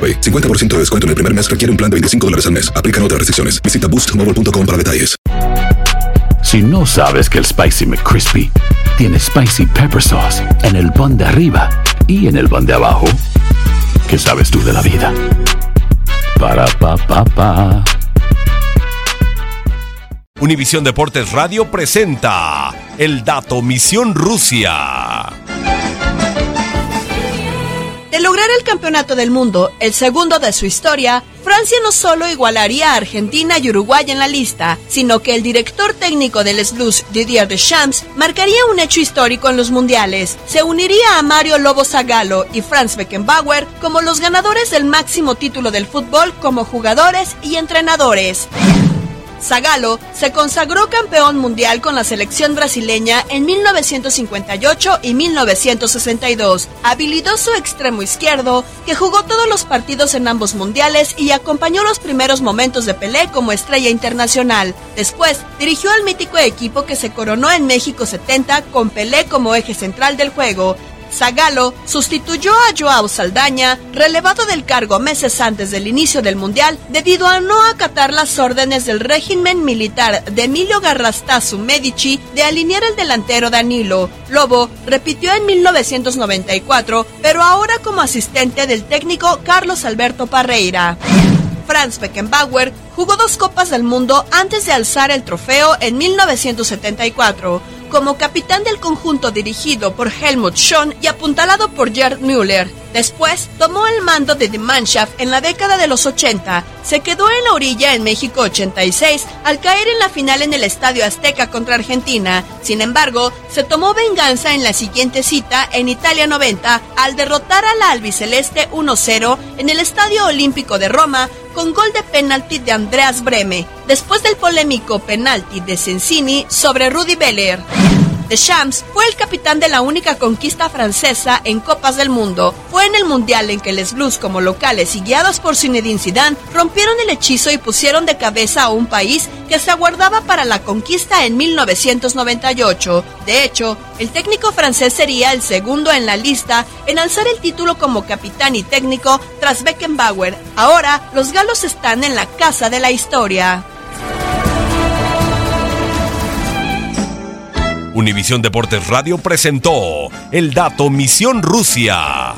AroPay. 50% de descuento en el primer mes requiere un plan de 25 dólares al mes. Aplican otras restricciones. Visita boostmobile.com para detalles. Si no sabes que el Spicy McCrispy tiene Spicy Pepper Sauce en el pan de arriba y en el pan de abajo, ¿qué sabes tú de la vida? Para, pa, pa, pa. Univisión Deportes Radio presenta El Dato Misión Rusia. Lograr el campeonato del mundo, el segundo de su historia, Francia no solo igualaría a Argentina y Uruguay en la lista, sino que el director técnico del Blues, Didier Deschamps, marcaría un hecho histórico en los mundiales. Se uniría a Mario Lobo Zagallo y Franz Beckenbauer como los ganadores del máximo título del fútbol como jugadores y entrenadores. Zagallo se consagró campeón mundial con la selección brasileña en 1958 y 1962. Habilidoso extremo izquierdo que jugó todos los partidos en ambos mundiales y acompañó los primeros momentos de Pelé como estrella internacional. Después dirigió al mítico equipo que se coronó en México 70 con Pelé como eje central del juego. Zagallo sustituyó a Joao Saldaña, relevado del cargo meses antes del inicio del Mundial, debido a no acatar las órdenes del régimen militar de Emilio Garrastazu Medici de alinear el delantero Danilo. Lobo repitió en 1994, pero ahora como asistente del técnico Carlos Alberto Parreira. Franz Beckenbauer jugó dos Copas del Mundo antes de alzar el trofeo en 1974 como capitán del conjunto dirigido por Helmut Schön y apuntalado por Gerd Müller. Después tomó el mando de The Mannschaft en la década de los 80. Se quedó en la orilla en México 86 al caer en la final en el Estadio Azteca contra Argentina. Sin embargo, se tomó venganza en la siguiente cita en Italia 90 al derrotar a la albiceleste 1-0 en el Estadio Olímpico de Roma con gol de penalti de Andreas Breme, después del polémico penalti de Sensini sobre Rudy Beller. Deschamps fue el capitán de la única conquista francesa en Copas del Mundo. Fue en el Mundial en que les Blues como locales y guiados por Zinedine Zidane rompieron el hechizo y pusieron de cabeza a un país que se aguardaba para la conquista en 1998. De hecho, el técnico francés sería el segundo en la lista en alzar el título como capitán y técnico tras Beckenbauer. Ahora, los galos están en la casa de la historia. Univisión Deportes Radio presentó El Dato Misión Rusia.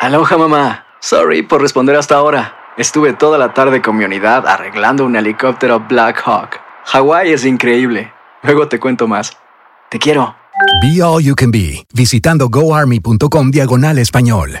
Aloha mamá. Sorry por responder hasta ahora. Estuve toda la tarde con mi unidad arreglando un helicóptero Black Hawk. Hawái es increíble. Luego te cuento más. Te quiero. Be All You Can Be, visitando goarmy.com diagonal español.